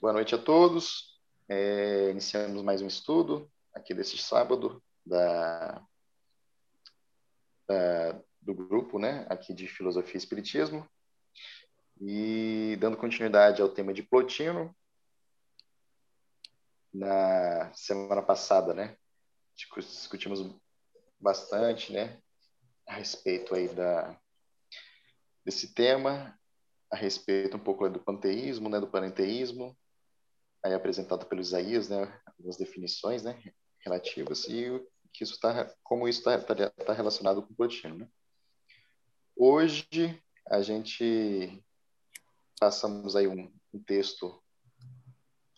Boa noite a todos. É, iniciamos mais um estudo aqui desse sábado da, da, do grupo, né, aqui de Filosofia e Espiritismo. E dando continuidade ao tema de Plotino, na semana passada, né, discutimos bastante, né, a respeito aí da desse tema, a respeito um pouco do panteísmo, né, do panenteísmo, aí apresentado pelo Isaías, né, algumas definições, né, relativas e que isso tá, como isso está tá, tá relacionado com o Plotino, né? Hoje a gente passamos aí um, um texto,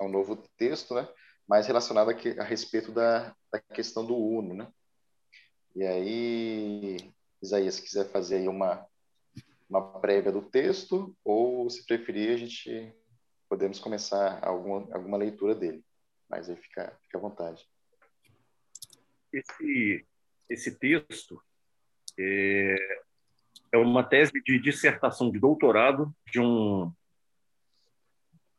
um novo texto, né, mais relacionado a, a respeito da, da questão do Uno, né? E aí, Isaías, se quiser fazer aí uma uma prévia do texto ou, se preferir, a gente podemos começar alguma, alguma leitura dele. Mas aí fica, fica à vontade. Esse, esse texto é, é uma tese de dissertação de doutorado de um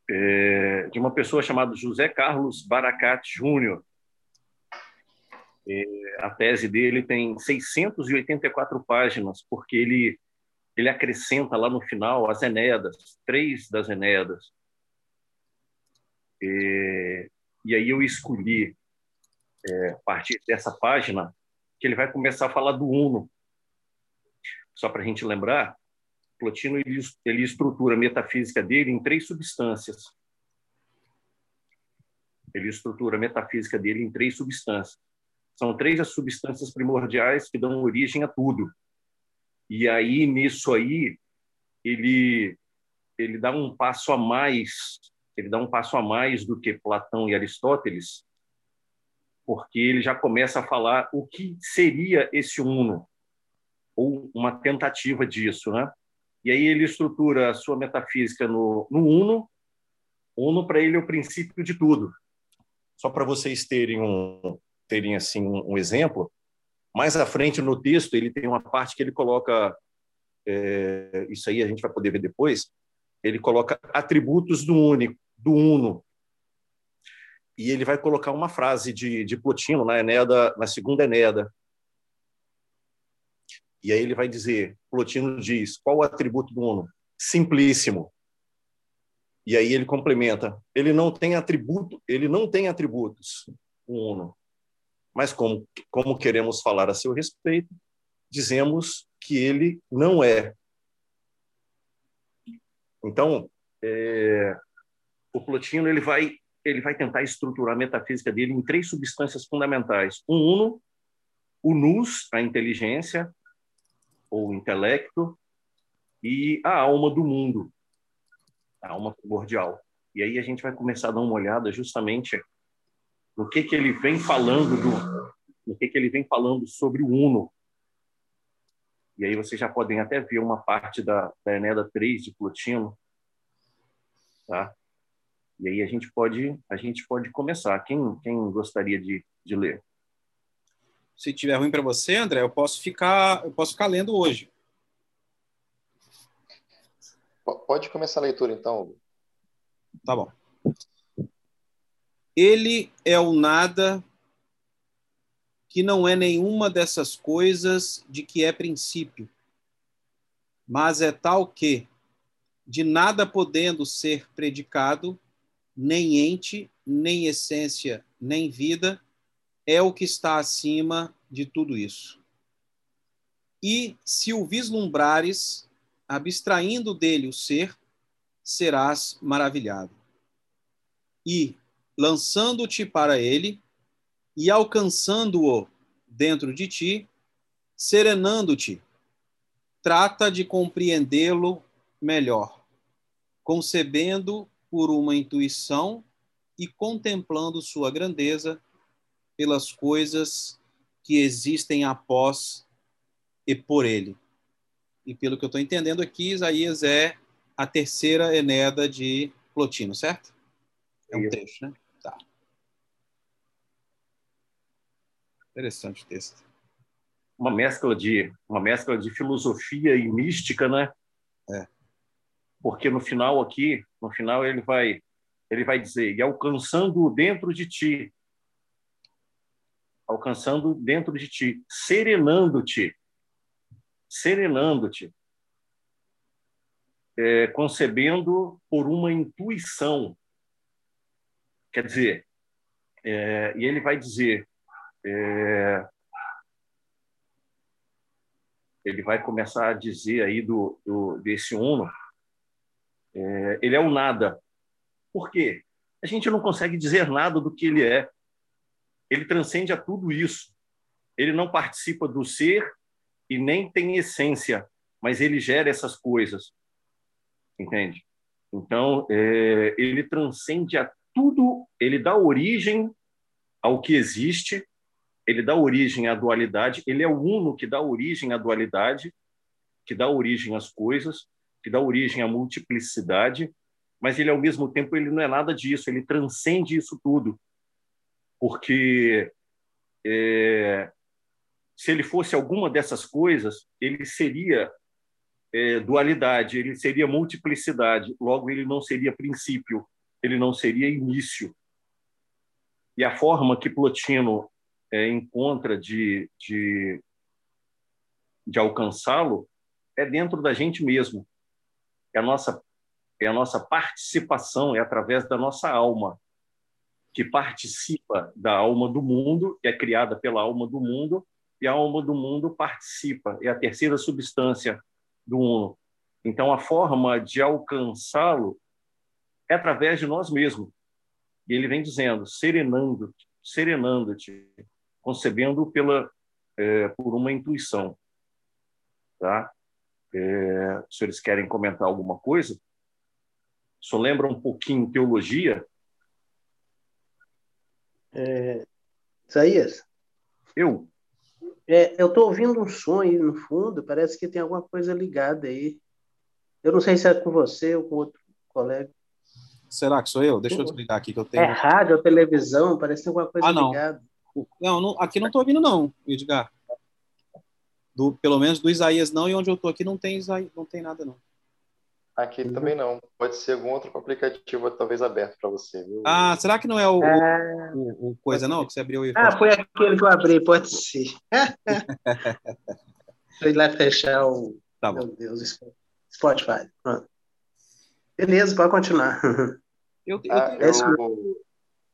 é, de uma pessoa chamada José Carlos Baracat Júnior. É, a tese dele tem 684 páginas, porque ele ele acrescenta lá no final as Enéadas, três das Enéadas. E, e aí eu escolhi, é, a partir dessa página, que ele vai começar a falar do Uno. Só para a gente lembrar, Plotino ele, ele estrutura a metafísica dele em três substâncias. Ele estrutura a metafísica dele em três substâncias. São três as substâncias primordiais que dão origem a tudo. E aí, nisso aí, ele, ele dá um passo a mais, ele dá um passo a mais do que Platão e Aristóteles, porque ele já começa a falar o que seria esse uno, ou uma tentativa disso, né? E aí ele estrutura a sua metafísica no, no uno. Uno para ele é o princípio de tudo. Só para vocês terem um terem assim um, exemplo, mais à frente no texto, ele tem uma parte que ele coloca, é, isso aí a gente vai poder ver depois, ele coloca atributos do único, do uno. E ele vai colocar uma frase de, de Plotino na Enéada, na segunda Enéada. E aí ele vai dizer, Plotino diz, qual o atributo do uno? Simplíssimo. E aí ele complementa, ele não tem atributo, ele não tem atributos, o uno mas como, como queremos falar a seu respeito, dizemos que ele não é. Então, é, o Plotino ele vai ele vai tentar estruturar a metafísica dele em três substâncias fundamentais: um uno, o nous, a inteligência ou intelecto, e a alma do mundo, a alma primordial. E aí a gente vai começar a dar uma olhada justamente no que que ele vem falando do no que que ele vem falando sobre o Uno. E aí vocês já podem até ver uma parte da, da Enéada 3 de Plotino, tá? E aí a gente pode a gente pode começar. Quem quem gostaria de, de ler? Se tiver ruim para você, André, eu posso ficar eu posso ficar lendo hoje. Pode começar a leitura então. Tá bom. Ele é o nada que não é nenhuma dessas coisas de que é princípio, mas é tal que, de nada podendo ser predicado, nem ente, nem essência, nem vida, é o que está acima de tudo isso. E se o vislumbrares, abstraindo dele o ser, serás maravilhado. E, lançando-te para ele e alcançando-o dentro de ti, serenando-te, trata de compreendê-lo melhor, concebendo por uma intuição e contemplando sua grandeza pelas coisas que existem após e por ele. E pelo que eu estou entendendo aqui, Isaías é a terceira Enéada de Plotino, certo? É um trecho, né? Interessante o texto. Uma mescla de uma mescla de filosofia e mística, né? É. Porque no final aqui, no final ele vai ele vai dizer, e alcançando dentro de ti, alcançando dentro de ti, serenando-te, serenando-te, é, concebendo por uma intuição. Quer dizer, é, e ele vai dizer, é, ele vai começar a dizer aí do, do desse uno, é, ele é o nada. Por quê? A gente não consegue dizer nada do que ele é. Ele transcende a tudo isso. Ele não participa do ser e nem tem essência, mas ele gera essas coisas. Entende? Então, é, ele transcende a tudo, ele dá origem ao que existe, ele dá origem à dualidade, ele é o uno que dá origem à dualidade, que dá origem às coisas, que dá origem à multiplicidade, mas ele ao mesmo tempo ele não é nada disso, ele transcende isso tudo, porque é, se ele fosse alguma dessas coisas, ele seria é, dualidade, ele seria multiplicidade, logo ele não seria princípio, ele não seria início. E a forma que Plotino é, encontra de, de, de alcançá-lo é dentro da gente mesmo. É a nossa é a nossa participação, é através da nossa alma, que participa da alma do mundo, que é criada pela alma do mundo, e a alma do mundo participa, é a terceira substância do uno. Então, a forma de alcançá-lo é através de nós mesmos. E ele vem dizendo, serenando-te, serenando-te, concebendo pela, é, por uma intuição. Tá? É, os senhores querem comentar alguma coisa? Só lembra um pouquinho teologia? É, Isaías? Eu? É, eu estou ouvindo um som aí no fundo, parece que tem alguma coisa ligada aí. Eu não sei se é com você ou com outro colega. Será que sou eu? Deixa eu desligar aqui que eu tenho. É rádio ou televisão? Parece que tem alguma coisa ah, não. ligada. Não, não aqui não estou ouvindo, não, Edgar. Do, pelo menos do Isaías não, e onde eu estou aqui não tem, Isaías, não tem nada, não. Aqui uhum. também não. Pode ser algum outro aplicativo talvez aberto para você, viu? Ah, será que não é o, é... o, o coisa não que você abriu aí? Ah, foi aquele que eu abri, pode ser. Fui lá fechar o. Tá bom. Meu Deus, Spotify. Pronto. Beleza, pode continuar. Eu, eu, ah, eu,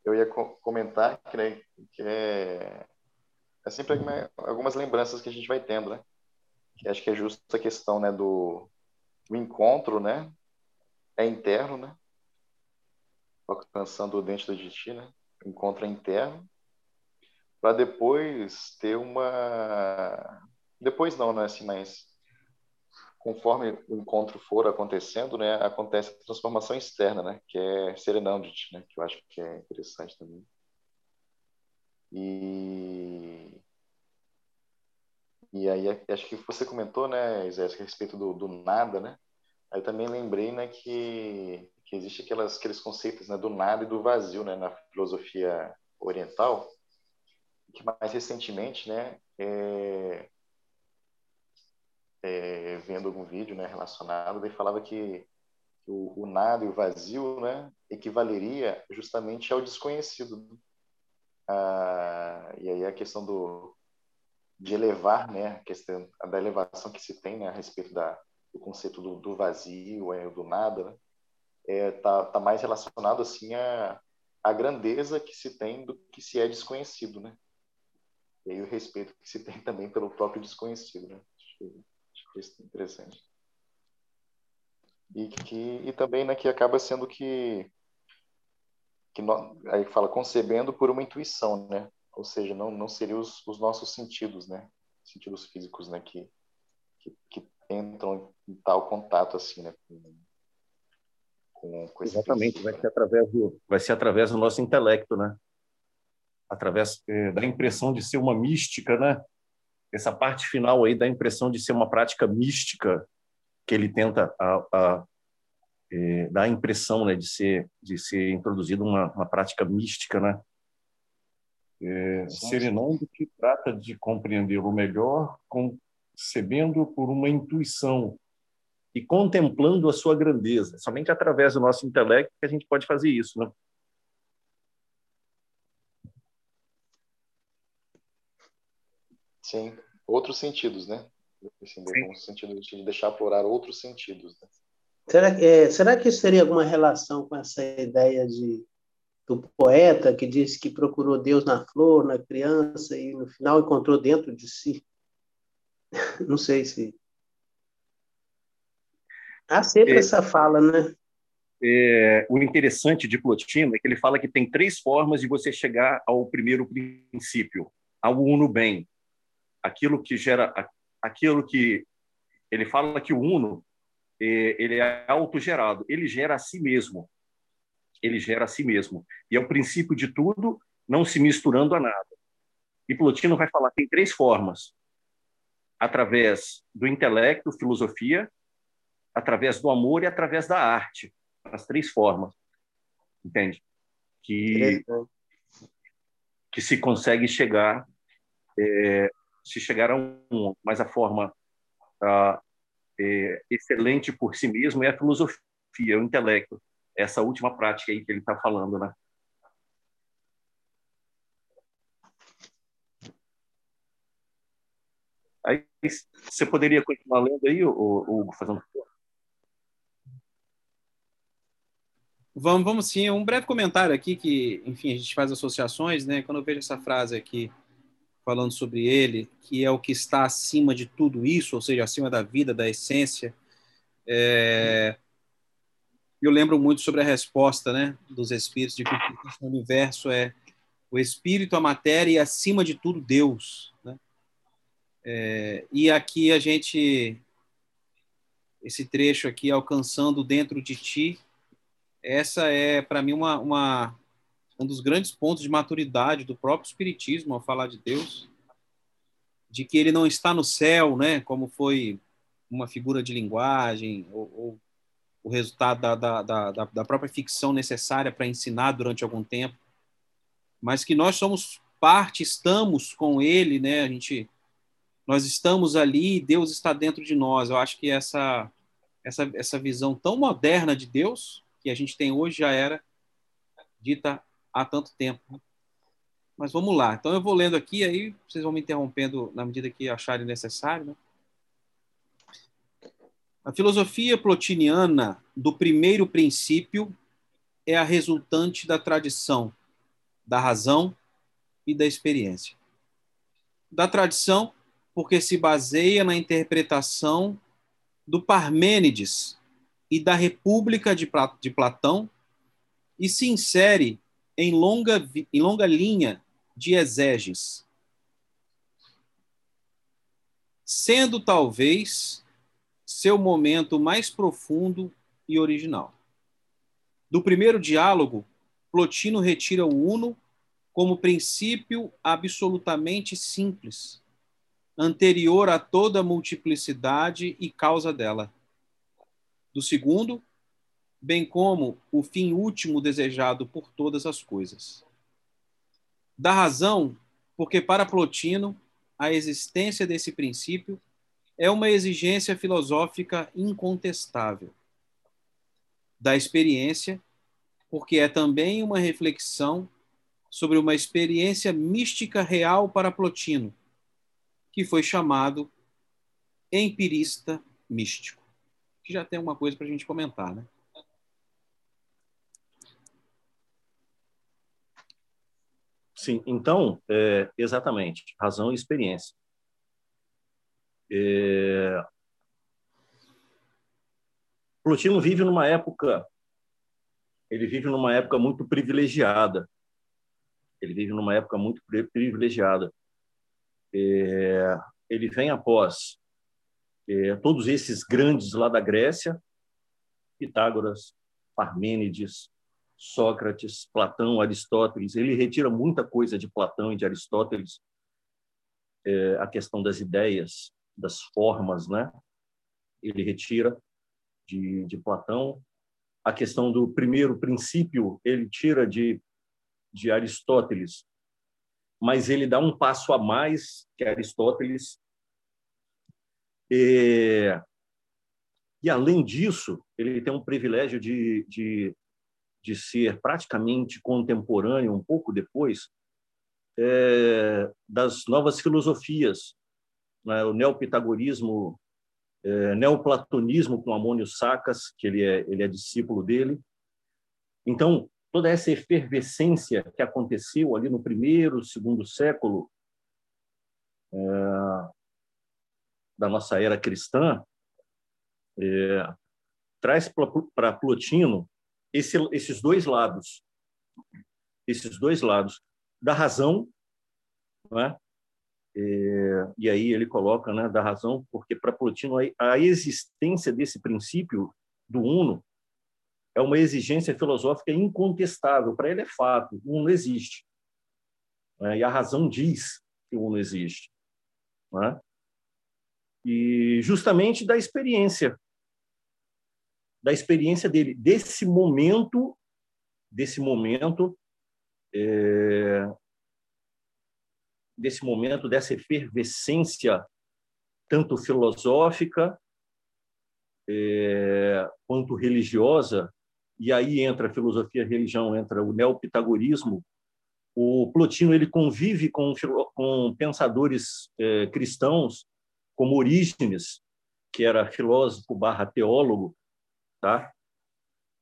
eu, ia comentar que, né, que é, é sempre algumas lembranças que a gente vai tendo, né? Que acho que é justo a questão né, do, o encontro, né? É interno, né? Alcançando o dente do Diti, né? Encontro é interno. Para depois ter uma. Depois não, não é assim, mas conforme o encontro for acontecendo, né, acontece a transformação externa, né, que é serenandite, né, que eu acho que é interessante também. E e aí, acho que você comentou, né, Isaías, a respeito do, do nada, né? Aí também lembrei, né, que, que existe aquelas, aqueles conceitos, né, do nada e do vazio, né, na filosofia oriental, que mais recentemente, né, é, é, vendo algum vídeo, né, relacionado, ele falava que o, o, nada e o vazio, né, equivaleria justamente ao desconhecido. Ah, e aí a questão do de elevar, né, a questão da elevação que se tem né, a respeito da, do conceito do, do vazio, é, do nada, né, é, tá, tá mais relacionado assim a, a grandeza que se tem do que se é desconhecido, né? E aí o respeito que se tem também pelo próprio desconhecido, né? Isso interessante. E que e também, né, que acaba sendo que que aí fala concebendo por uma intuição, né? ou seja, não, não seriam os, os nossos sentidos, né? Sentidos físicos, né? Que, que, que entram em tal contato, assim, né? Com, com, Exatamente, vai ser, através do, vai ser através do nosso intelecto, né? Através eh, da impressão de ser uma mística, né? Essa parte final aí da impressão de ser uma prática mística que ele tenta a, a eh, dar a impressão, né, de ser de ser introduzido uma, uma prática mística, né? É, Serenando que trata de compreender o melhor, concebendo por uma intuição, e contemplando a sua grandeza. Somente através do nosso intelecto que a gente pode fazer isso, né? Sim, outros sentidos, né? Assim, no sentido de deixar aflorar outros sentidos. Né? Será, é, será que isso teria alguma relação com essa ideia de do poeta que disse que procurou Deus na flor, na criança e no final encontrou dentro de si? Não sei se há sempre é, essa fala, né? É, o interessante de Plotino é que ele fala que tem três formas de você chegar ao primeiro princípio, ao uno bem, aquilo que gera, aquilo que ele fala que o uno é, ele é autogerado, ele gera a si mesmo ele gera a si mesmo. E é o princípio de tudo, não se misturando a nada. E Plotino vai falar que tem três formas: através do intelecto, filosofia, através do amor e através da arte. As três formas. Entende? Que, que se consegue chegar, é, se chegar a um, mas a forma a, é, excelente por si mesmo é a filosofia, o intelecto essa última prática aí que ele está falando, né? Aí, você poderia continuar lendo aí, Hugo, fazendo Vamos, vamos sim. Um breve comentário aqui que, enfim, a gente faz associações, né? Quando eu vejo essa frase aqui falando sobre ele, que é o que está acima de tudo isso, ou seja, acima da vida, da essência, é, eu lembro muito sobre a resposta né, dos espíritos de que o universo é o espírito, a matéria e, acima de tudo, Deus. Né? É, e aqui a gente, esse trecho aqui, alcançando dentro de ti, essa é, para mim, uma, uma, um dos grandes pontos de maturidade do próprio Espiritismo ao falar de Deus, de que ele não está no céu, né, como foi uma figura de linguagem ou, ou o resultado da, da, da, da própria ficção necessária para ensinar durante algum tempo, mas que nós somos parte, estamos com ele, né? A gente, nós estamos ali, Deus está dentro de nós. Eu acho que essa essa essa visão tão moderna de Deus que a gente tem hoje já era dita há tanto tempo. Mas vamos lá. Então eu vou lendo aqui, aí vocês vão me interrompendo na medida que acharem necessário, né? A filosofia plotiniana do primeiro princípio é a resultante da tradição, da razão e da experiência. Da tradição, porque se baseia na interpretação do Parmênides e da República de Platão e se insere em longa, em longa linha de exeges, sendo talvez seu momento mais profundo e original. Do primeiro diálogo, Plotino retira o uno como princípio absolutamente simples, anterior a toda multiplicidade e causa dela. Do segundo, bem como o fim último desejado por todas as coisas. Da razão, porque para Plotino a existência desse princípio é uma exigência filosófica incontestável. Da experiência, porque é também uma reflexão sobre uma experiência mística real para Plotino, que foi chamado empirista místico. Que já tem uma coisa para a gente comentar, né? Sim, então, é, exatamente, razão e experiência. É... Plotino vive numa época, ele vive numa época muito privilegiada. Ele vive numa época muito privilegiada. É... Ele vem após é, todos esses grandes lá da Grécia, Pitágoras, Parmênides, Sócrates, Platão, Aristóteles. Ele retira muita coisa de Platão e de Aristóteles, é, a questão das ideias, das formas, né? Ele retira de, de Platão. A questão do primeiro princípio ele tira de, de Aristóteles, mas ele dá um passo a mais que Aristóteles. E E, além disso, ele tem um privilégio de, de, de ser praticamente contemporâneo, um pouco depois, é, das novas filosofias, né? o neopitagorismo, é, neoplatonismo com Amônio Sacas, que ele é, ele é discípulo dele. Então, toda essa efervescência que aconteceu ali no primeiro, segundo século é, da nossa era cristã, é, traz para Plotino esse, esses dois lados, esses dois lados da razão, né? É, e aí ele coloca, né, da razão, porque para Plotino a, a existência desse princípio do uno é uma exigência filosófica incontestável. Para ele é fato, o uno existe. Né? E a razão diz que o uno existe. Né? E justamente da experiência da experiência dele, desse momento, desse momento, é, desse momento, dessa efervescência tanto filosófica é, quanto religiosa, e aí entra a filosofia, a religião, entra o neopitagorismo. O Plotino ele convive com, com pensadores é, cristãos, como Orígenes, que era filósofo barra teólogo, tá?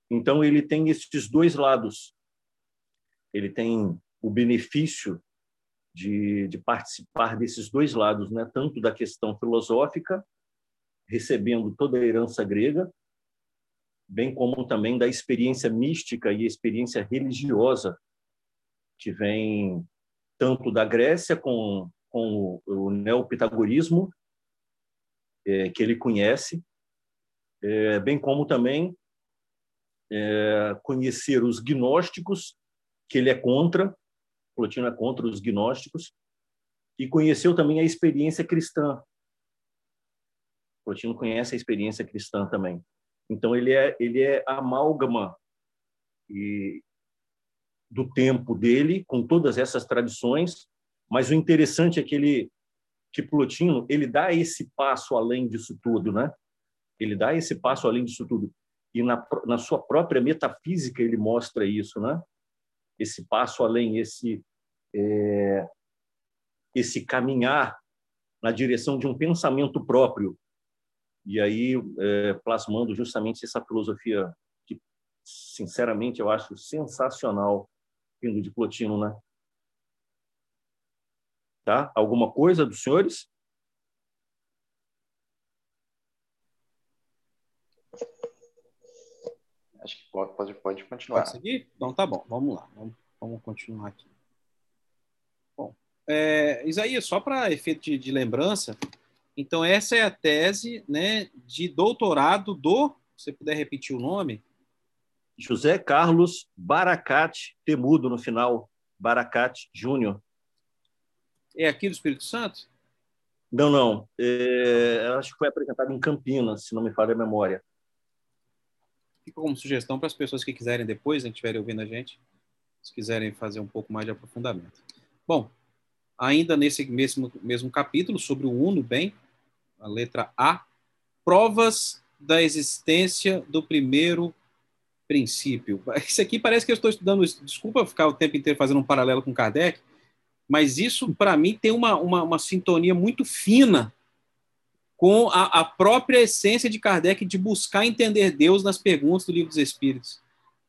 Então ele tem esses dois lados. Ele tem o benefício de, de participar desses dois lados, né? Tanto da questão filosófica, recebendo toda a herança grega, bem como também da experiência mística e experiência religiosa que vem tanto da Grécia com, com o neopitagorismo é, que ele conhece é, bem como também é, conhecer os gnósticos, que ele é contra, Plotino é contra os gnósticos, e conheceu também a experiência cristã. Plotino conhece a experiência cristã também. Então ele é ele é amálgama e do tempo dele com todas essas tradições, mas o interessante é que ele que Plotino ele dá esse passo além disso tudo, né? Ele dá esse passo além disso tudo. E na, na sua própria metafísica ele mostra isso, né? Esse passo além, esse é, esse caminhar na direção de um pensamento próprio. E aí é, plasmando justamente essa filosofia que, sinceramente, eu acho sensacional vindo de Plotino, né? Tá? Alguma coisa dos senhores? Acho que pode, pode, pode continuar. Pode seguir? Então tá bom, vamos lá. Vamos, vamos continuar aqui. Bom, é, Isaías, só para efeito de, de, lembrança, então essa é a tese né, de doutorado do, se você puder repetir o nome. José Carlos Baracate Temudo, no final, Baracate Júnior. É aqui do Espírito Santo? Não, não. É, acho que foi apresentado em Campinas, se não me falha a memória fica como sugestão para as pessoas que quiserem depois, né, estiverem ouvindo a gente, se quiserem fazer um pouco mais de aprofundamento. Bom, ainda nesse mesmo, mesmo capítulo, sobre o Uno, bem, a letra A, provas da existência do primeiro princípio. Isso aqui parece que eu estou estudando, desculpa ficar o tempo inteiro fazendo um paralelo com Kardec, mas isso, para mim, tem uma, uma, uma sintonia muito fina com a, a, própria essência de Kardec de buscar entender Deus nas perguntas do Livro dos Espíritos.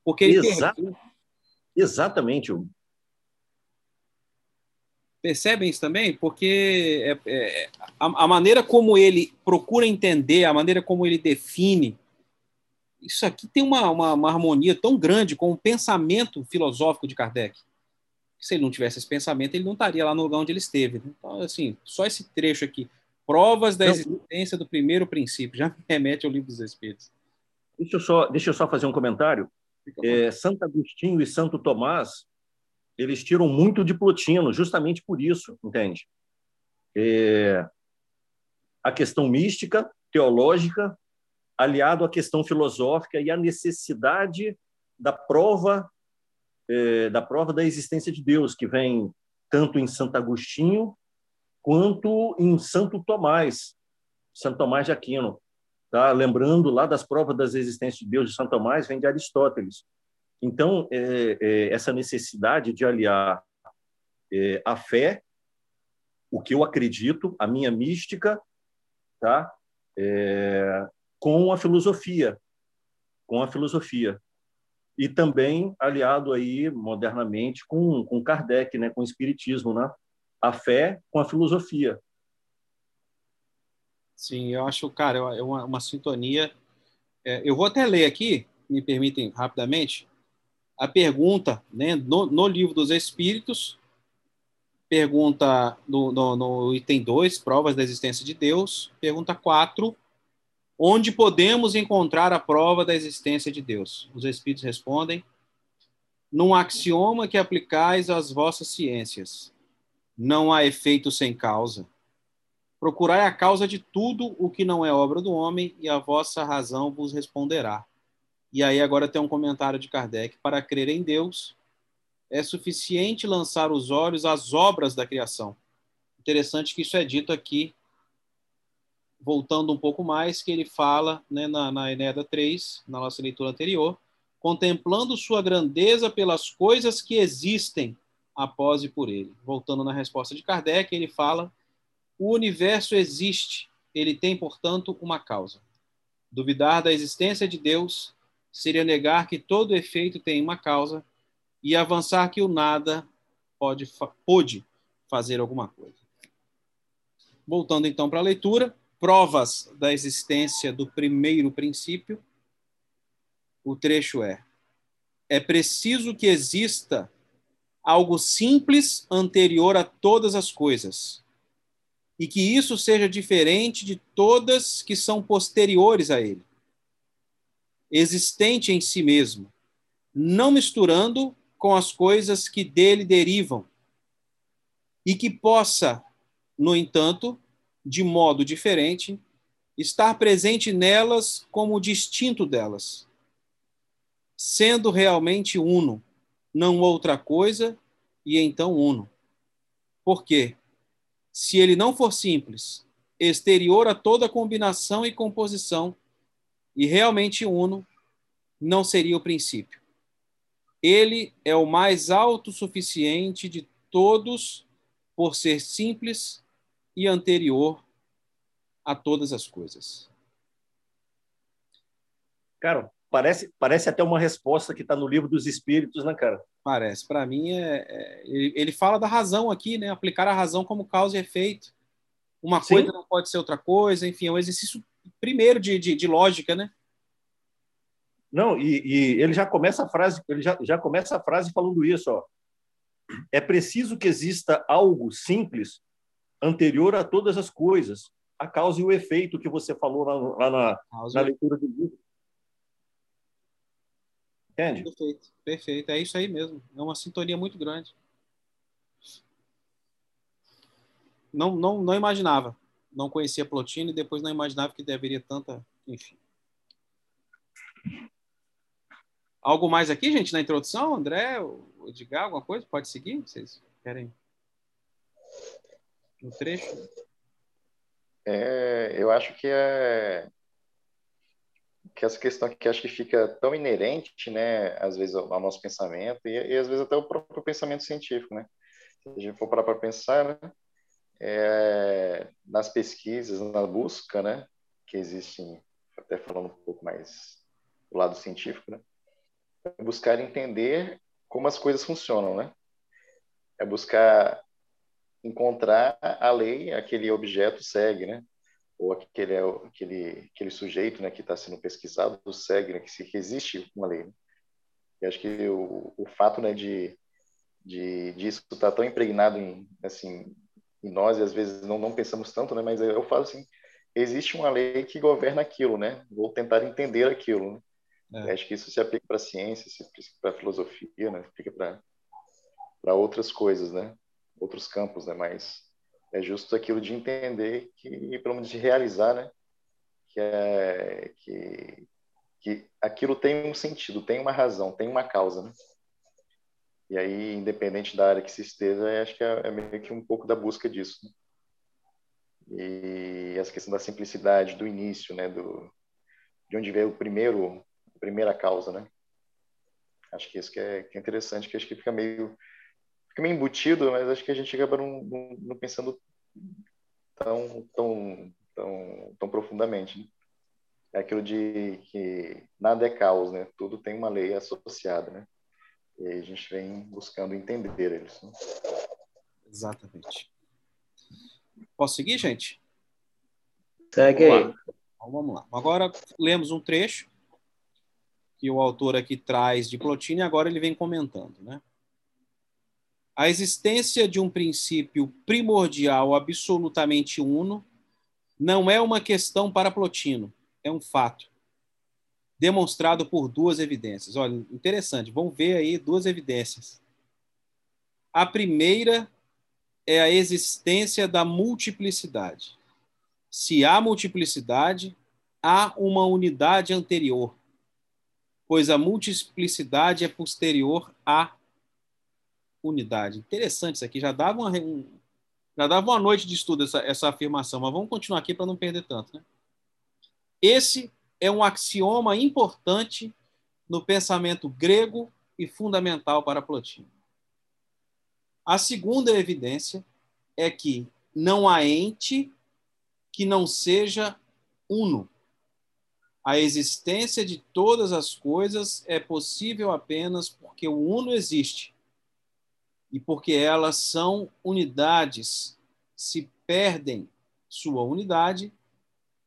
Porque Exa Exatamente. Percebem isso também? Porque é, é, a, a, maneira como ele procura entender, a maneira como ele define, isso aqui tem uma, uma, uma harmonia tão grande com o pensamento filosófico de Kardec. Se ele não tivesse esse pensamento, ele não estaria lá no lugar onde ele esteve. Então, assim, só esse trecho aqui Provas da existência do primeiro princípio. Já me remete ao livro dos Espíritos. Deixa eu só, deixa eu só fazer um comentário. É, Santo Agostinho e Santo Tomás, eles tiram muito de Plotino, justamente por isso, entende? É, a questão mística, teológica, aliado à questão filosófica e à necessidade da prova é, da prova da existência de Deus, que vem tanto em Santo Agostinho quanto em Santo Tomás, Santo Tomás de Aquino. tá? Lembrando lá das provas das existências de Deus de São Tomás vem de Aristóteles. Então é, é, essa necessidade de aliar é, a fé, o que eu acredito, a minha mística, tá? É, com a filosofia, com a filosofia e também aliado aí modernamente com com Kardec, né, com o espiritismo, né? A fé com a filosofia. Sim, eu acho, cara, é uma, uma sintonia. É, eu vou até ler aqui, me permitem rapidamente, a pergunta né, no, no livro dos Espíritos, pergunta no, no, no item 2, provas da existência de Deus, pergunta 4, onde podemos encontrar a prova da existência de Deus? Os Espíritos respondem, num axioma que aplicais às vossas ciências. Não há efeito sem causa Procurai a causa de tudo o que não é obra do homem, e a vossa razão vos responderá. E aí agora tem um comentário de Kardec. Para crer em Deus, é suficiente lançar os olhos às obras da criação. Interessante que isso é dito aqui, voltando um pouco mais, que ele fala né, na, na Enéada 3, na nossa leitura anterior, contemplando sua grandeza pelas coisas que existem após e por ele. Voltando na resposta de Kardec, ele fala o universo existe, ele tem, portanto, uma causa. Duvidar da existência de Deus seria negar que todo efeito tem uma causa e avançar que o nada pode, pode fazer alguma coisa. Voltando então para a leitura, provas da existência do primeiro princípio. O trecho é: é preciso que exista algo simples anterior a todas as coisas, e que isso seja diferente de todas que são posteriores a ele. Existente em si mesmo, não misturando com as coisas que dele derivam, e que possa, no entanto, de modo diferente, estar presente nelas como distinto delas, sendo realmente uno, não outra coisa, e então uno. Por quê? se ele não for simples, exterior a toda combinação e composição, e realmente uno, não seria o princípio. Ele é o mais autossuficiente de todos por ser simples e anterior a todas as coisas. Cara, parece, parece até uma resposta que está no livro dos Espíritos, né, cara? Parece. Para mim, é, é ele, fala da razão aqui, né? Aplicar a razão como causa e efeito. Uma Sim. coisa não pode ser outra coisa, enfim, é um exercício primeiro de, de, de lógica, né? Não, e, e, ele já começa a frase, ele já, já começa a frase falando isso, ó. É preciso que exista algo simples anterior a todas as coisas, a causa e o efeito que você falou lá, lá na, na leitura do livro. Entende? Perfeito, perfeito. É isso aí mesmo. É uma sintonia muito grande. Não, não, não imaginava. Não conhecia Plotino e depois não imaginava que deveria tanta. Enfim. Algo mais aqui, gente, na introdução? André, o Edgar, alguma coisa? Pode seguir? Vocês querem? No trecho? É, eu acho que é que essa questão que acho que fica tão inerente, né, às vezes ao nosso pensamento e, e às vezes até o próprio pensamento científico, né? Se a gente for parar para pensar, né, é, nas pesquisas, na busca, né, que existem, até falando um pouco mais do lado científico, né, é buscar entender como as coisas funcionam, né? É buscar encontrar a lei, aquele objeto segue, né? Ou aquele, aquele, aquele sujeito né, que está sendo pesquisado segue né, que, se, que existe uma lei. Né? E acho que o, o fato né, de, de disso estar tá tão impregnado em, assim, em nós, e às vezes não, não pensamos tanto, né, mas eu falo assim, existe uma lei que governa aquilo, né? Vou tentar entender aquilo. Né? É. Acho que isso se aplica para a ciência, se aplica para a filosofia, né? Se aplica para para outras coisas, né? Outros campos, né? Mas é justo aquilo de entender que, pelo menos de realizar, né? Que, é, que, que aquilo tem um sentido, tem uma razão, tem uma causa, né? E aí, independente da área que se esteja, acho que é, é meio que um pouco da busca disso. Né? E essa questão da simplicidade do início, né? Do, de onde veio o primeiro, a primeira causa, né? Acho que isso que é, que é interessante, que acho que fica meio, fica meio embutido, mas acho que a gente acaba não, não, não pensando tão, tão, tão, tão profundamente. Né? É aquilo de que nada é caos, né? Tudo tem uma lei associada, né? E aí a gente vem buscando entender isso. Né? Exatamente. Posso seguir, gente? Segue Vamos aí. Então, vamos lá. Agora lemos um trecho que o autor aqui traz de Plotino e agora ele vem comentando, né? A existência de um princípio primordial absolutamente uno não é uma questão para Plotino, é um fato demonstrado por duas evidências. Olha, interessante, vamos ver aí duas evidências. A primeira é a existência da multiplicidade. Se há multiplicidade, há uma unidade anterior, pois a multiplicidade é posterior à unidade. Interessante isso aqui, já dava uma, um, já dava uma noite de estudo essa, essa afirmação, mas vamos continuar aqui para não perder tanto. Né? Esse é um axioma importante no pensamento grego e fundamental para Plotino. A segunda evidência é que não há ente que não seja uno. A existência de todas as coisas é possível apenas porque o uno existe e porque elas são unidades. Se perdem sua unidade,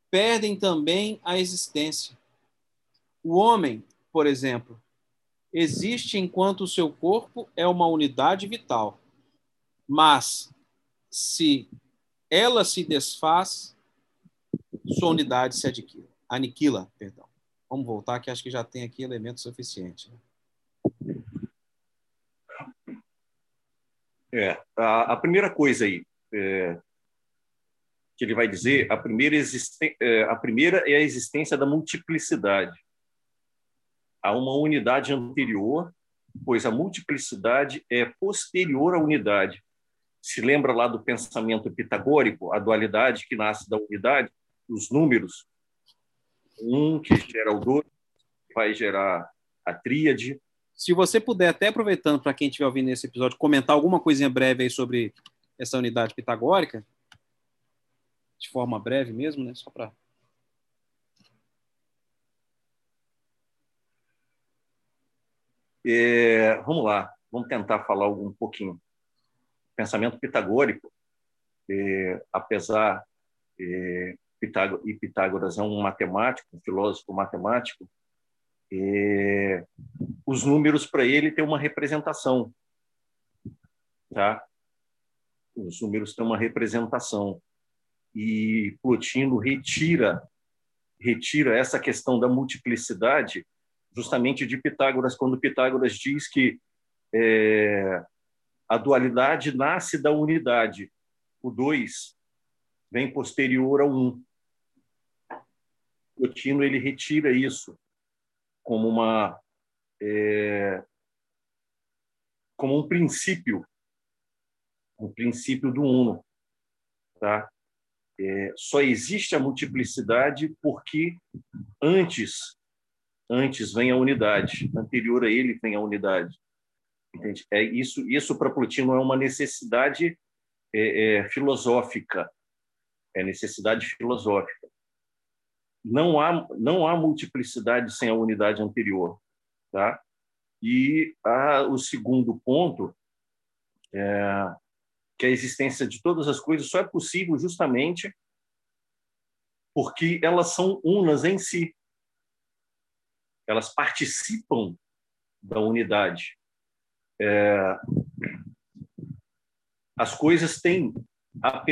perdem também a existência. O homem, por exemplo, existe enquanto o seu corpo é uma unidade vital. Mas se ela se desfaz, sua unidade se aniquila, perdão. Vamos voltar que acho que já tem aqui elemento suficiente. Né? É, a, a, primeira coisa aí é, que ele vai dizer, a primeira, é, a primeira é a existência da multiplicidade. Há uma unidade anterior, pois a multiplicidade é posterior à unidade. Se lembra lá do pensamento pitagórico, a dualidade que nasce da unidade? os números, um que gera o dois, vai gerar a tríade. Se você puder, até aproveitando para quem estiver ouvindo esse episódio, comentar alguma coisinha breve aí sobre essa unidade pitagórica, de forma breve mesmo, né? Só para. É, vamos lá, vamos tentar falar um pouquinho. Pensamento pitagórico, é, apesar é, Pitágoras, e Pitágoras é um matemático, um filósofo matemático, e os números para ele têm uma representação, tá? Os números têm uma representação e Plotino retira retira essa questão da multiplicidade justamente de Pitágoras quando Pitágoras diz que é, a dualidade nasce da unidade, o dois vem posterior ao um. Plotino ele retira isso como uma é, como um princípio, um princípio do uno, tá? É, só existe a multiplicidade porque antes antes vem a unidade, anterior a ele vem a unidade. Entende? É isso isso para Plotino é uma necessidade é, é, filosófica, é necessidade filosófica não há, não há multiplicidade sem a unidade anterior. Tá? E o segundo ponto é que a existência de todas as coisas só é possível justamente porque elas são unas em si. Elas participam da unidade. É, as coisas têm a,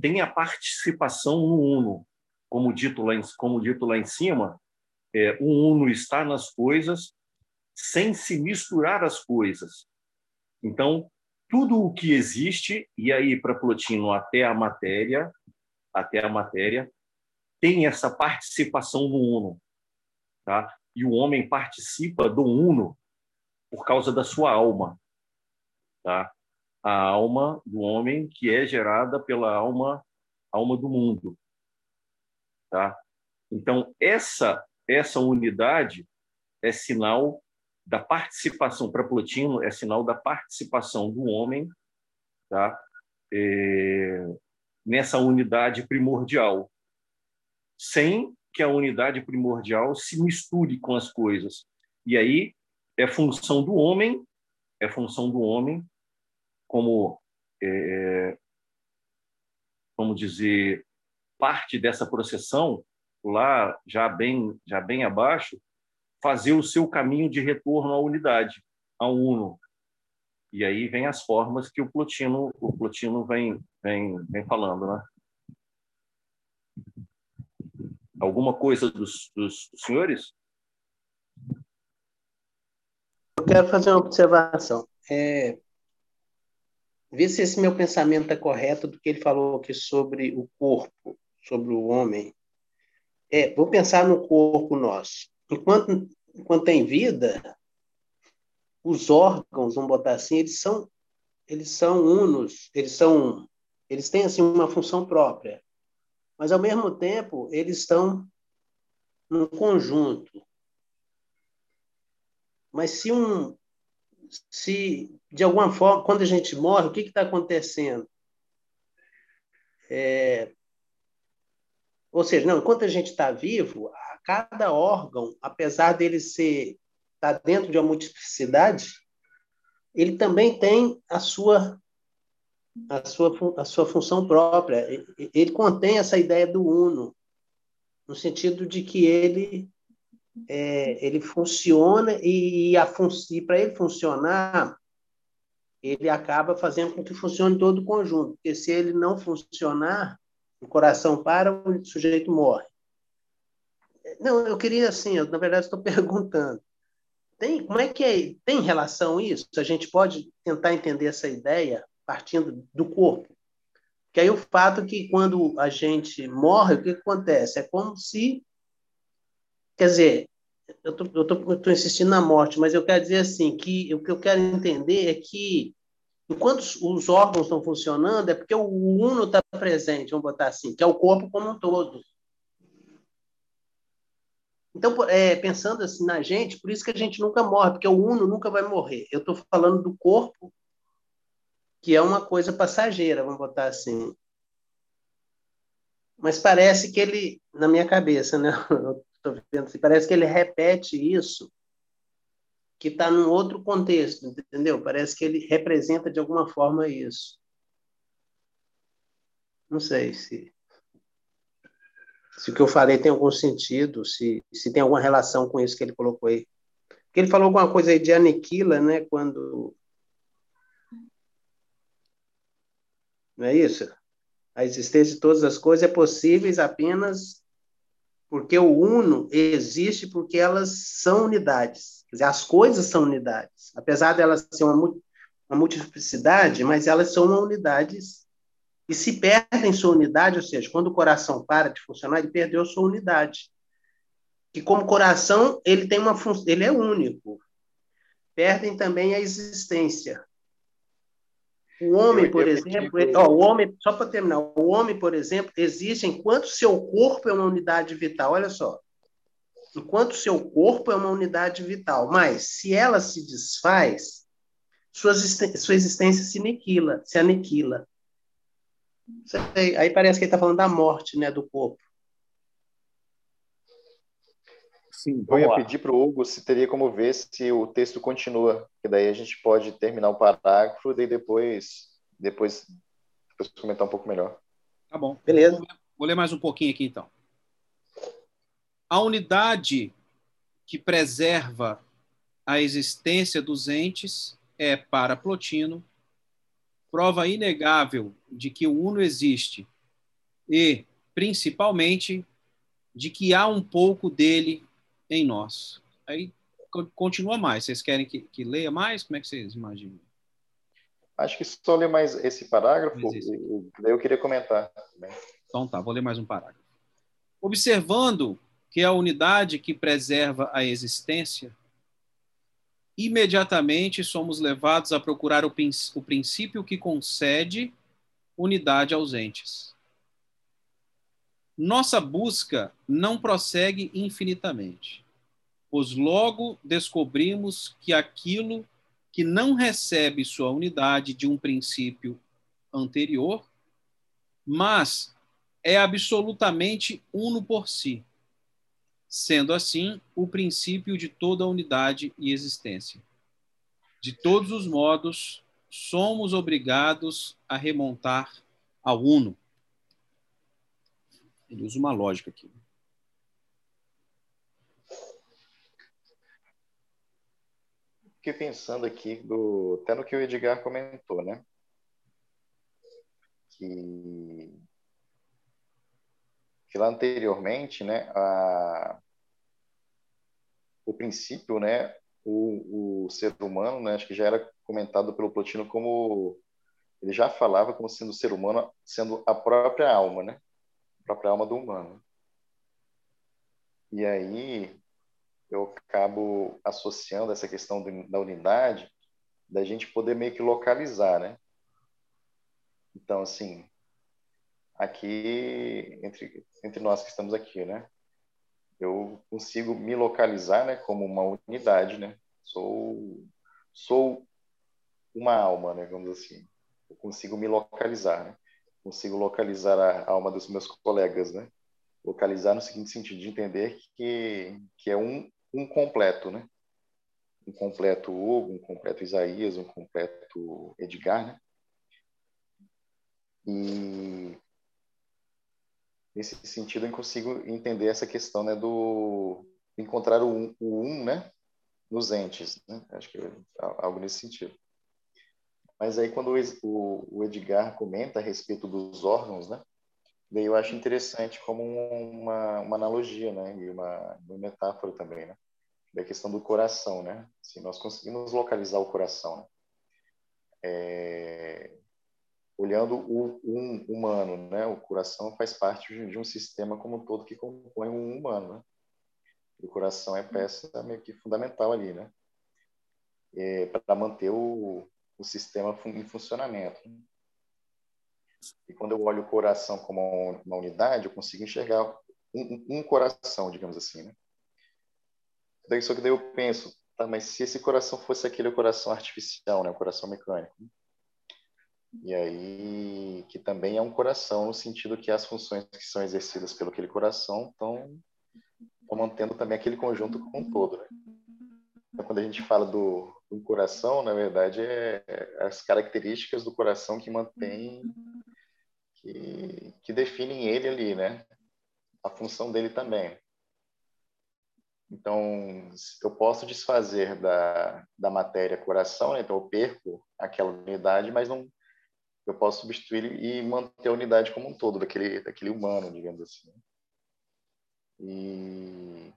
têm a participação no uno, como dito lá em, como dito lá em cima, é, o uno está nas coisas sem se misturar as coisas. Então, tudo o que existe, e aí para Plotino até a matéria, até a matéria, tem essa participação no uno. Tá? E o homem participa do uno por causa da sua alma. Tá? A alma do homem que é gerada pela alma, alma do mundo. Tá? Então, essa essa unidade é sinal da participação, para Plotino, é sinal da participação do homem tá? É, nessa unidade primordial, sem que a unidade primordial se misture com as coisas. E aí é função do homem, é função do homem, como, é, vamos dizer, parte dessa processão, lá já bem, já bem abaixo, fazer o seu caminho de retorno à unidade, ao uno. E aí vem as formas que o Plotino, o Plotino vem, vem, vem falando, né? Alguma coisa dos, dos senhores? Eu quero fazer uma observação. É, ver se esse meu pensamento é correto do que ele falou aqui sobre o corpo, sobre o homem. É, vou pensar no corpo nosso. Enquanto, enquanto tem vida, os órgãos, vamos botar assim, eles são eles são unos, eles são eles têm assim uma função própria mas ao mesmo tempo eles estão num conjunto. Mas se um, se de alguma forma, quando a gente morre, o que está acontecendo? É, ou seja, não, enquanto a gente está vivo, cada órgão, apesar dele ser tá dentro de uma multiplicidade, ele também tem a sua a sua, a sua função própria. Ele contém essa ideia do uno, no sentido de que ele, é, ele funciona e, a fun e para ele funcionar, ele acaba fazendo com que funcione todo o conjunto. Porque se ele não funcionar, o coração para, o sujeito morre. Não, eu queria assim, eu, na verdade estou perguntando. Tem, como é que é, tem relação isso? A gente pode tentar entender essa ideia partindo do corpo. Que aí o fato é que quando a gente morre, o que, acontece? É como se. Quer dizer, eu estou insistindo na morte, mas eu quero dizer assim, que o que eu quero entender é que enquanto os órgãos estão funcionando, é porque o uno está presente, vamos botar assim, que é o corpo como um todo. Então, é, pensando assim na gente, por isso que a gente nunca morre, porque o uno nunca vai morrer. Eu estou falando do corpo que é uma coisa passageira, vamos botar assim. Mas parece que ele, na minha cabeça, né? Tô vendo, assim, parece que ele repete isso, que está num outro contexto, entendeu? Parece que ele representa de alguma forma isso. Não sei se se o que eu falei tem algum sentido, se, se tem alguma relação com isso que ele colocou aí. Porque ele falou alguma coisa aí de aniquila, né? Quando Não é isso? A existência de todas as coisas é possível apenas porque o uno existe porque elas são unidades. Quer dizer, as coisas são unidades. Apesar de elas uma, uma multiplicidade, mas elas são uma unidade e se perdem sua unidade, ou seja, quando o coração para de funcionar, ele perdeu sua unidade. Que como coração, ele tem uma função, ele é único. Perdem também a existência. O homem, por exemplo, ele, ó, o homem, só para terminar, o homem, por exemplo, existe enquanto seu corpo é uma unidade vital. Olha só. Enquanto seu corpo é uma unidade vital, mas se ela se desfaz, sua, sua existência se aniquila, se aniquila. Aí parece que ele está falando da morte, né, do corpo. Sim, eu ia lá. pedir para o Hugo se teria como ver se o texto continua, que daí a gente pode terminar o parágrafo e depois, depois, depois comentar um pouco melhor. Tá bom. Beleza. Vou ler mais um pouquinho aqui, então. A unidade que preserva a existência dos entes é, para Plotino, prova inegável de que o uno existe e, principalmente, de que há um pouco dele em nós. Aí continua mais. Vocês querem que, que leia mais? Como é que vocês imaginam? Acho que só ler mais esse parágrafo, daí eu queria comentar. Também. Então tá, vou ler mais um parágrafo. Observando que é a unidade que preserva a existência, imediatamente somos levados a procurar o, o princípio que concede unidade aos entes. Nossa busca não prossegue infinitamente, pois logo descobrimos que aquilo que não recebe sua unidade de um princípio anterior, mas é absolutamente uno por si, sendo assim o princípio de toda unidade e existência. De todos os modos, somos obrigados a remontar ao uno. Ele usa uma lógica aqui. Fiquei pensando aqui do, até no que o Edgar comentou, né? Que, que lá anteriormente, né, a, o princípio, né, o, o ser humano, né, acho que já era comentado pelo Plotino como ele já falava como sendo o ser humano sendo a própria alma, né? A própria alma do humano. E aí eu acabo associando essa questão da unidade da gente poder meio que localizar, né? Então, assim, aqui entre entre nós que estamos aqui, né? eu consigo me localizar, né, como uma unidade, né? Sou sou uma alma, né, vamos assim. Eu consigo me localizar, né? Consigo localizar a alma dos meus colegas, né? Localizar no seguinte sentido de entender que que é um um completo, né? Um completo Hugo, um completo Isaías, um completo Edgar, né? E nesse sentido eu consigo entender essa questão né, do encontrar o um, o um né, nos entes. Né? Acho que é algo nesse sentido. Mas aí quando o, o Edgar comenta a respeito dos órgãos, né, daí eu acho interessante como uma, uma analogia, né, e uma, uma metáfora também, né, da questão do coração, né, se nós conseguimos localizar o coração, né, é, olhando o um humano, né? O coração faz parte de um sistema como um todo que compõe um humano, né? O coração é peça meio que fundamental ali, né? É, para manter o, o sistema em funcionamento. E quando eu olho o coração como uma unidade, eu consigo enxergar um, um coração, digamos assim, né? Daí só que daí eu penso, tá, mas se esse coração fosse aquele coração artificial, né, o coração mecânico, e aí, que também é um coração, no sentido que as funções que são exercidas pelo aquele coração estão, mantendo também aquele conjunto como um todo. Né? Então, quando a gente fala do, do coração, na verdade, é, é as características do coração que mantém, que, que definem ele ali, né? A função dele também. Então, eu posso desfazer da, da matéria coração, né? então eu perco aquela unidade, mas não, eu posso substituir e manter a unidade como um todo daquele daquele humano, digamos assim. E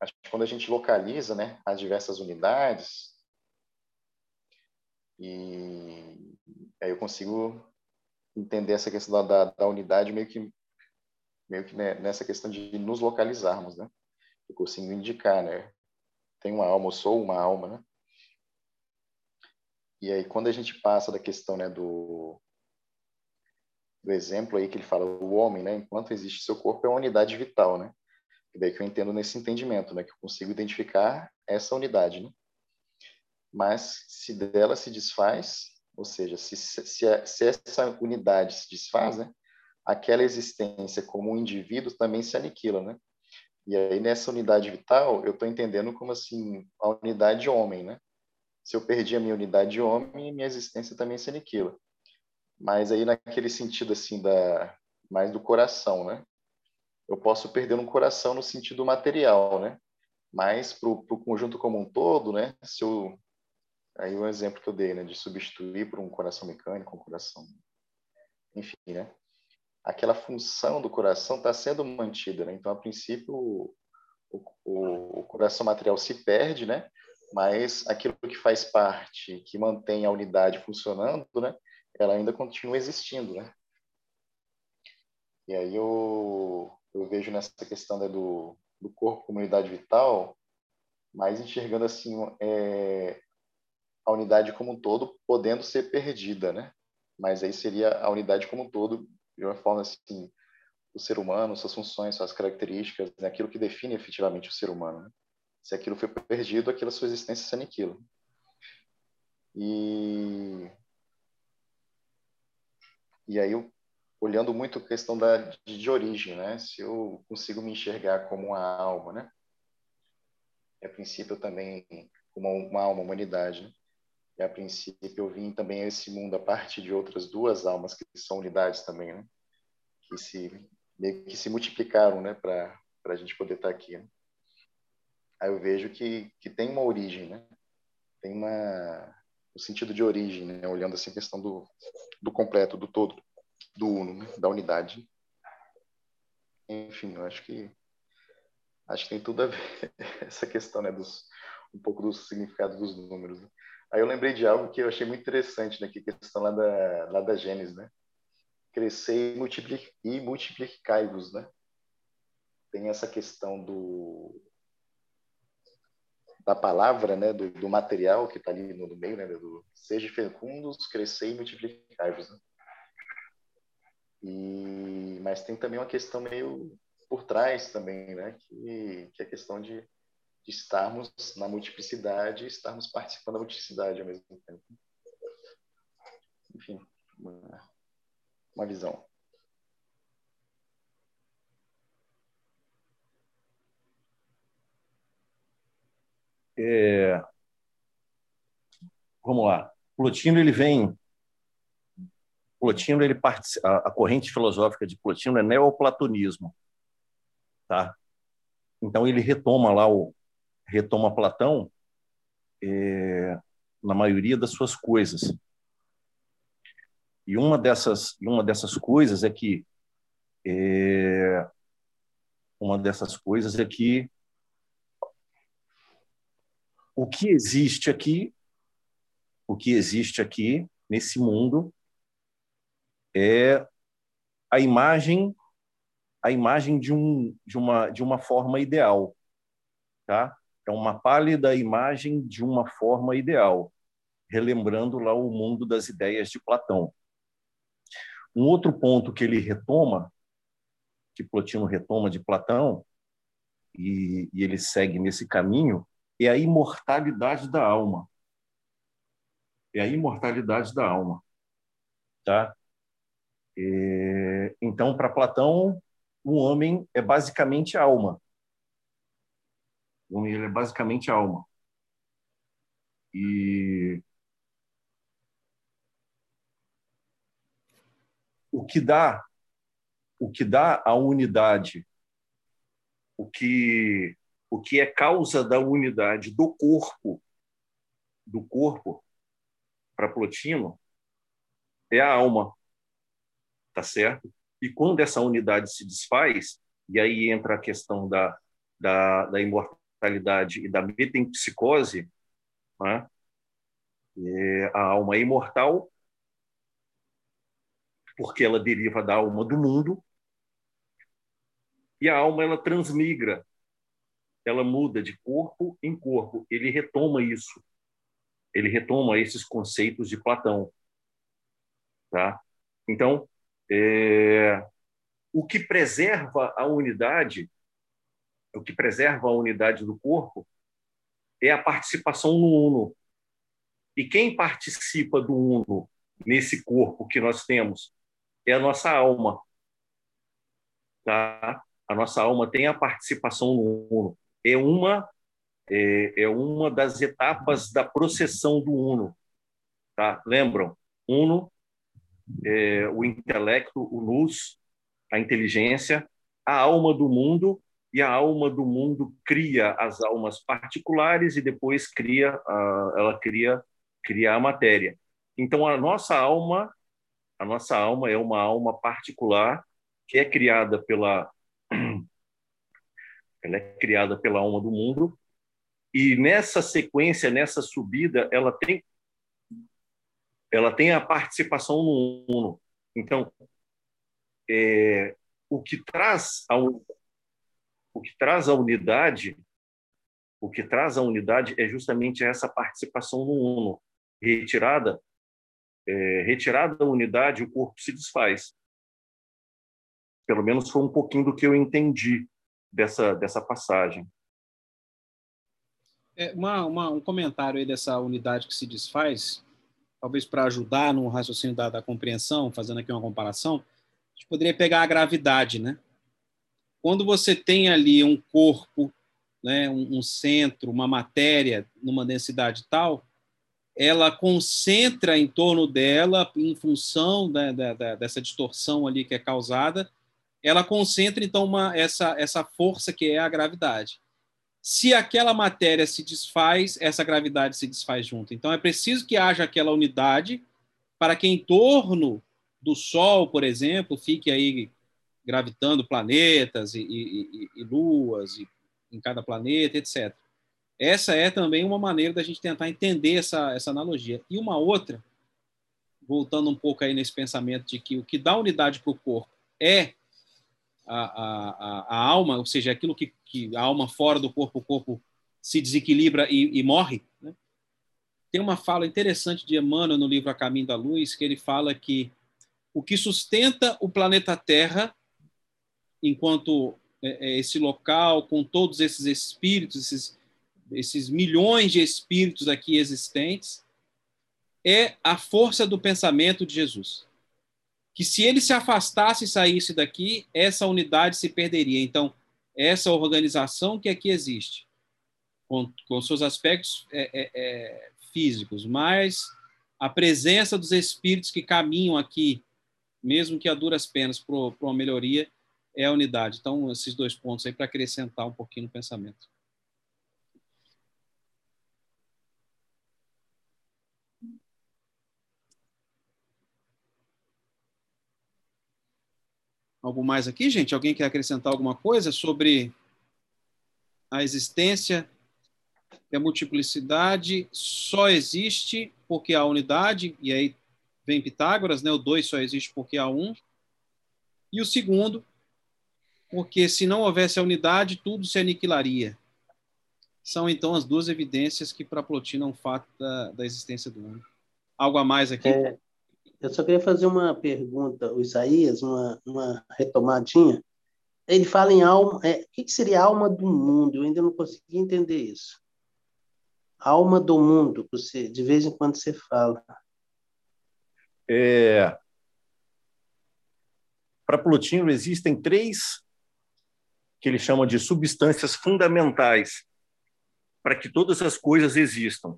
acho que quando a gente localiza, né, as diversas unidades e aí eu consigo entender essa questão da, da unidade meio que meio que né, nessa questão de nos localizarmos, né? Eu consigo indicar, né? Tem uma alma, eu sou uma alma, né? E aí, quando a gente passa da questão né, do, do exemplo aí que ele fala, o homem, né, enquanto existe seu corpo, é uma unidade vital, né? E daí que eu entendo nesse entendimento, né, que eu consigo identificar essa unidade, né? Mas se dela se desfaz, ou seja, se, se, se essa unidade se desfaz, né, aquela existência como um indivíduo também se aniquila, né? E aí nessa unidade vital, eu estou entendendo como assim a unidade homem, né? Se eu perdi a minha unidade de homem, minha existência também se aniquila. Mas aí naquele sentido assim da mais do coração, né? Eu posso perder um coração no sentido material, né? Mas para o conjunto como um todo, né? Se eu aí o exemplo que eu dei, né, de substituir por um coração mecânico, um coração, enfim, né? Aquela função do coração está sendo mantida, né? Então, a princípio, o, o, o coração material se perde, né? Mas aquilo que faz parte, que mantém a unidade funcionando, né, ela ainda continua existindo, né? E aí eu, eu vejo nessa questão né, do, do corpo como unidade vital, mais enxergando assim é, a unidade como um todo podendo ser perdida, né? Mas aí seria a unidade como um todo de uma forma assim o ser humano, suas funções, suas características, né? aquilo que define efetivamente o ser humano. Né? Se aquilo foi perdido, aquela sua existência se aniquila. E e aí olhando muito a questão da de, de, origem, né? Se eu consigo me enxergar como uma alma, né? A princípio eu também como uma alma, humanidade. Né? E a princípio eu vim também a esse mundo a partir de outras duas almas que são unidades também, né? Que se meio que se multiplicaram, né? Para para a gente poder estar aqui. Né? Aí eu vejo que que tem uma origem, né? Tem uma o sentido de origem, né? Olhando assim a questão do do completo, do todo, do uno, né? da unidade. Enfim, eu acho que acho que tem tudo a ver essa questão, né? Dos um pouco do significado dos números. Né? Aí eu lembrei de algo que eu achei muito interessante, né? Que é a questão lá da, lá da Gênesis, né? Crescer e multiplicai-vos, né? Tem essa questão do da palavra, né? Do, do material que está ali no, meio, né? Do seja fecundos, crescer e multiplicai-vos, né? E mas tem também uma questão meio por trás também, né? Que, que é a questão de de estarmos na multiplicidade estarmos participando da multiplicidade ao mesmo tempo. Enfim, uma, uma visão. É... Vamos lá. Plotino ele vem. Plotino ele participa... a corrente filosófica de Plotino é neoplatonismo, tá? Então ele retoma lá o, retoma Platão é, na maioria das suas coisas. E uma dessas, uma dessas coisas é que é, uma dessas coisas é que o que existe aqui, o que existe aqui nesse mundo é a imagem a imagem de um de uma de uma forma ideal, tá? é uma pálida imagem de uma forma ideal, relembrando lá o mundo das ideias de Platão. Um outro ponto que ele retoma, que Plotino retoma de Platão, e, e ele segue nesse caminho, é a imortalidade da alma. É a imortalidade da alma. Tá? É, então, para Platão, o homem é basicamente alma ele é basicamente alma. E o que dá o que dá a unidade, o que o que é causa da unidade do corpo do corpo para Plotino é a alma, tá certo? E quando essa unidade se desfaz, e aí entra a questão da, da, da imortalidade mortalidade e da metempsicose, né? É, a alma é imortal porque ela deriva da alma do mundo e a alma ela transmigra, ela muda de corpo em corpo. Ele retoma isso, ele retoma esses conceitos de Platão, tá? Então, é, o que preserva a unidade o que preserva a unidade do corpo é a participação no uno. E quem participa do uno nesse corpo que nós temos é a nossa alma. Tá? A nossa alma tem a participação no uno. É uma é, é uma das etapas da processão do uno. Tá? Lembram? Uno, é, o intelecto, o luz, a inteligência, a alma do mundo e a alma do mundo cria as almas particulares e depois cria ela cria cria a matéria. Então a nossa alma a nossa alma é uma alma particular que é criada pela ela é criada pela alma do mundo e nessa sequência nessa subida ela tem ela tem a participação no uno. Então é, o que traz ao o que traz a unidade, o que traz a unidade é justamente essa participação no uno. Retirada, é, retirada da unidade, o corpo se desfaz. Pelo menos foi um pouquinho do que eu entendi dessa, dessa passagem. É, uma, uma, um comentário aí dessa unidade que se desfaz, talvez para ajudar no raciocínio da, da, compreensão, fazendo aqui uma comparação, a gente poderia pegar a gravidade, né? Quando você tem ali um corpo, né, um, um centro, uma matéria numa densidade tal, ela concentra em torno dela, em função da, da, dessa distorção ali que é causada, ela concentra então uma, essa, essa força que é a gravidade. Se aquela matéria se desfaz, essa gravidade se desfaz junto. Então é preciso que haja aquela unidade para que em torno do Sol, por exemplo, fique aí gravitando planetas e, e, e, e luas em cada planeta, etc. Essa é também uma maneira da gente tentar entender essa, essa analogia. E uma outra, voltando um pouco aí nesse pensamento de que o que dá unidade para o corpo é a, a, a, alma, ou seja, aquilo que, que a alma fora do corpo, o corpo se desequilibra e, e morre. Né? Tem uma fala interessante de Emmanuel no livro A Caminho da Luz, que ele fala que o que sustenta o planeta Terra, enquanto é, é esse local, com todos esses espíritos, esses, esses milhões de espíritos aqui existentes, é a força do pensamento de Jesus que se ele se afastasse e saísse daqui, essa unidade se perderia. Então, essa organização que aqui existe, com, com seus aspectos é, é, é, físicos, mas a presença dos espíritos que caminham aqui, mesmo que a duras penas, para uma melhoria, é a unidade. Então, esses dois pontos aí para acrescentar um pouquinho no pensamento. Algo mais aqui, gente? Alguém quer acrescentar alguma coisa sobre a existência e a multiplicidade só existe porque há unidade, e aí vem Pitágoras, né? O 2 só existe porque há um. E o segundo, porque se não houvesse a unidade, tudo se aniquilaria. São então as duas evidências que para Plotino é um fato da, da existência do mundo. Algo a mais aqui? É, eu só queria fazer uma pergunta, o Isaías, uma, uma retomadinha. Ele fala em alma. É, o que seria alma do mundo? Eu ainda não consegui entender isso. Alma do mundo, você, de vez em quando você fala. É, Para Plotino, existem três que ele chama de substâncias fundamentais para que todas as coisas existam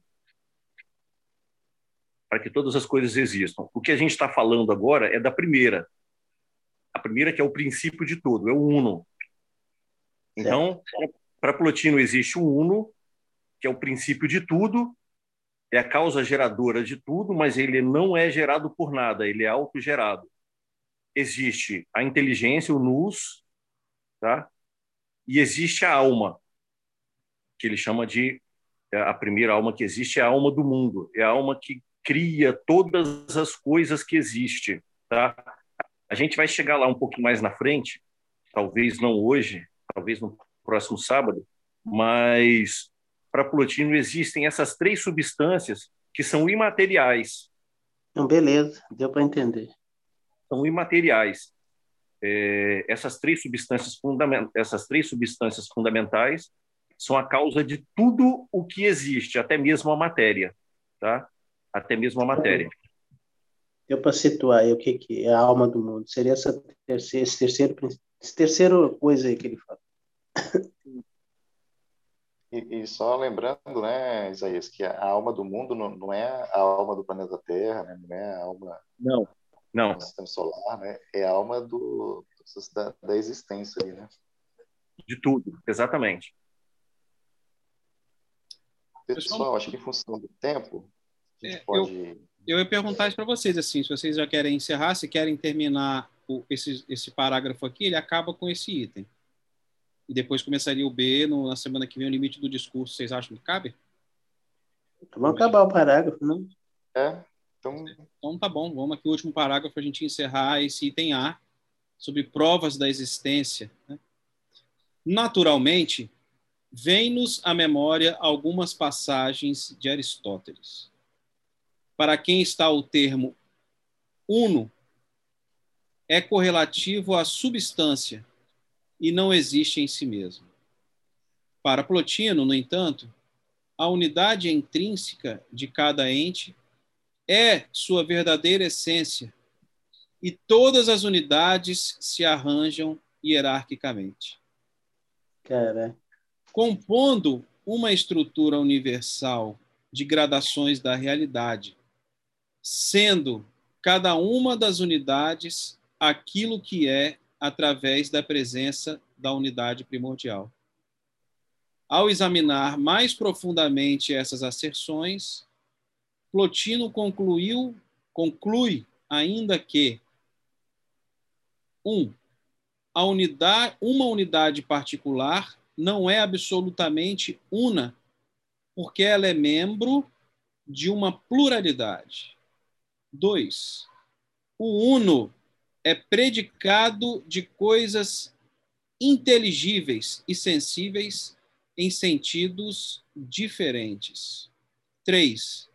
para que todas as coisas existam. O que a gente está falando agora é da primeira. A primeira que é o princípio de tudo, é o uno. Então, para Plotino existe o uno, que é o princípio de tudo, é a causa geradora de tudo, mas ele não é gerado por nada, ele é autogerado. Existe a inteligência, o nous, tá? E existe a alma, que ele chama de é, a primeira alma que existe é a alma do mundo, é a alma que cria todas as coisas que existem, tá? A gente vai chegar lá um pouquinho mais na frente, talvez não hoje, talvez no próximo sábado, mas para Plotino existem essas três substâncias que são imateriais. Então, beleza, deu para entender. São imateriais. É, essas três substâncias fundamentais, essas três substâncias fundamentais são a causa de tudo o que existe, até mesmo a matéria, tá? Até mesmo a matéria. Deu para situar aí o que, que é a alma do mundo. Seria essa terceira, esse terceiro, esse terceiro coisa aí que ele fala. E, e, só lembrando, né, Isaías, que a alma do mundo não, não é a alma do planeta Terra, né, não é a alma não, não. do sistema solar, né, é a alma do, da, da existência ali, né? De tudo, exatamente. Pessoal, acho que em função do tempo, é, pode... eu, eu ia perguntar isso para vocês, assim, se vocês já querem encerrar, se querem terminar o, esse, esse parágrafo aqui, ele acaba com esse item. E depois começaria o B no, na semana que vem, o limite do discurso. Vocês acham que cabe? Vamos acabar o parágrafo, não? É, então... Então tá bom, vamos aqui o último parágrafo a gente encerrar esse item A, sobre provas da existência. Né? Naturalmente, vem-nos à memória algumas passagens de Aristóteles para quem está o termo uno, é correlativo à substância e não existe em si mesmo. Para Plotino, no entanto, a unidade intrínseca de cada ente é sua verdadeira essência e todas as unidades se arranjam hierarquicamente. Cara. Compondo uma estrutura universal de gradações da realidade, sendo cada uma das unidades aquilo que é através da presença da unidade primordial. Ao examinar mais profundamente essas asserções, Plotino concluiu, conclui ainda que 1. Um, a unidade, uma unidade particular não é absolutamente una, porque ela é membro de uma pluralidade. 2. O uno é predicado de coisas inteligíveis e sensíveis em sentidos diferentes. 3.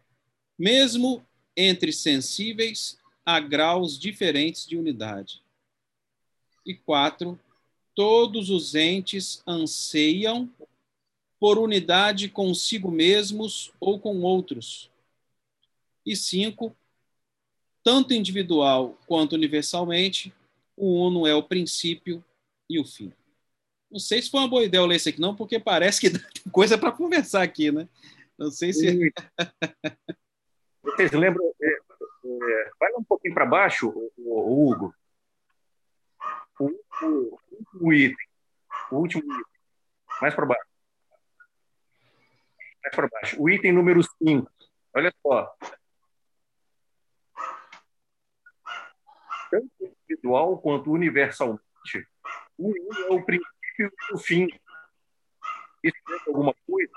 Mesmo entre sensíveis, há graus diferentes de unidade. E quatro, todos os entes anseiam por unidade consigo mesmos ou com outros. E cinco, tanto individual quanto universalmente, o uno é o princípio e o fim. Não sei se foi uma boa ideia eu ler isso aqui, não, porque parece que tem coisa para conversar aqui, né? Não sei se. Vocês lembram? É, é, vai um pouquinho para baixo, o, o, Hugo. O, o, o, item. O último item. Mais para baixo. Mais para baixo. O item número 5. Olha só. Tanto individual quanto universalmente, o é o princípio e o fim. Isso é alguma coisa?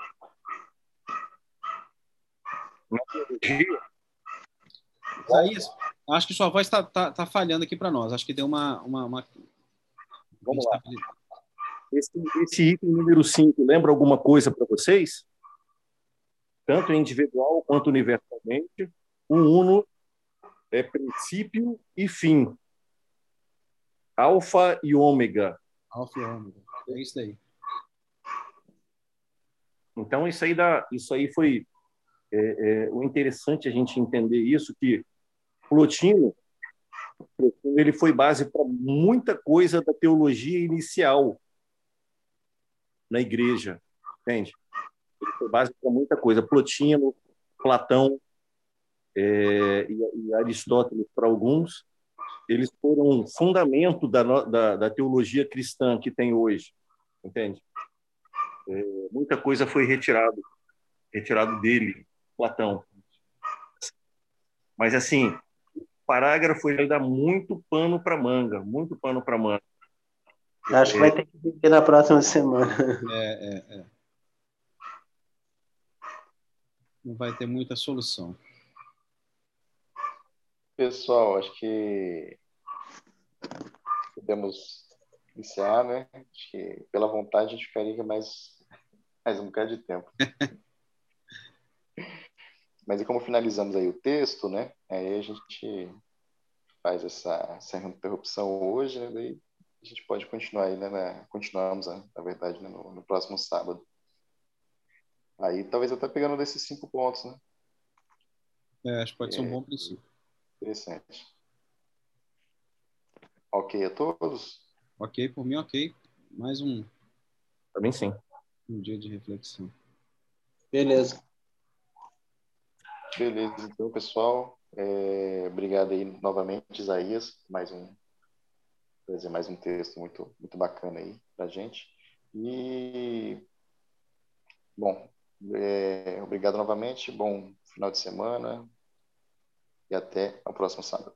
Na teologia, Isaías, acho que sua voz está tá, tá falhando aqui para nós. Acho que deu uma. uma, uma... Vamos lá. Esse, esse item número 5 lembra alguma coisa para vocês? Tanto individual quanto universalmente, o uno é princípio e fim. Alfa e ômega. Alfa e ômega. É isso aí. Então, isso aí, dá, isso aí foi é, é, o interessante a gente entender isso, que Plotino, ele foi base para muita coisa da teologia inicial na igreja, entende? Ele foi base para muita coisa. Plotino, Platão é, e, e, Aristóteles, para alguns, eles foram fundamento da, da, da teologia cristã que tem hoje, entende? É, muita coisa foi retirado, retirado dele, Platão. Mas assim, parágrafo ele dá muito pano para manga, muito pano para manga. Acho que vai ter que vir na próxima semana. É, é, é. Não vai ter muita solução. Pessoal, acho que podemos iniciar, né? Acho que pela vontade a gente ficaria mais, mais um bocado de tempo. Mas e como finalizamos aí o texto, né? Aí a gente faz essa, essa interrupção hoje, né? Daí a gente pode continuar aí, né? Na, continuamos, né? na verdade, né? no, no, próximo sábado. Aí talvez até pegando desses cinco pontos, né? É, acho que pode é, ser um é, bom princípio. Interessante. Ok a todos? Ok, por mim ok. Mais um. Também sim. Um dia de reflexão. Beleza. Beleza, então, pessoal. É, obrigado aí novamente, Isaías, mais um trazer mais um texto muito muito bacana aí para gente. E bom, é, obrigado novamente, bom final de semana e até o próximo sábado.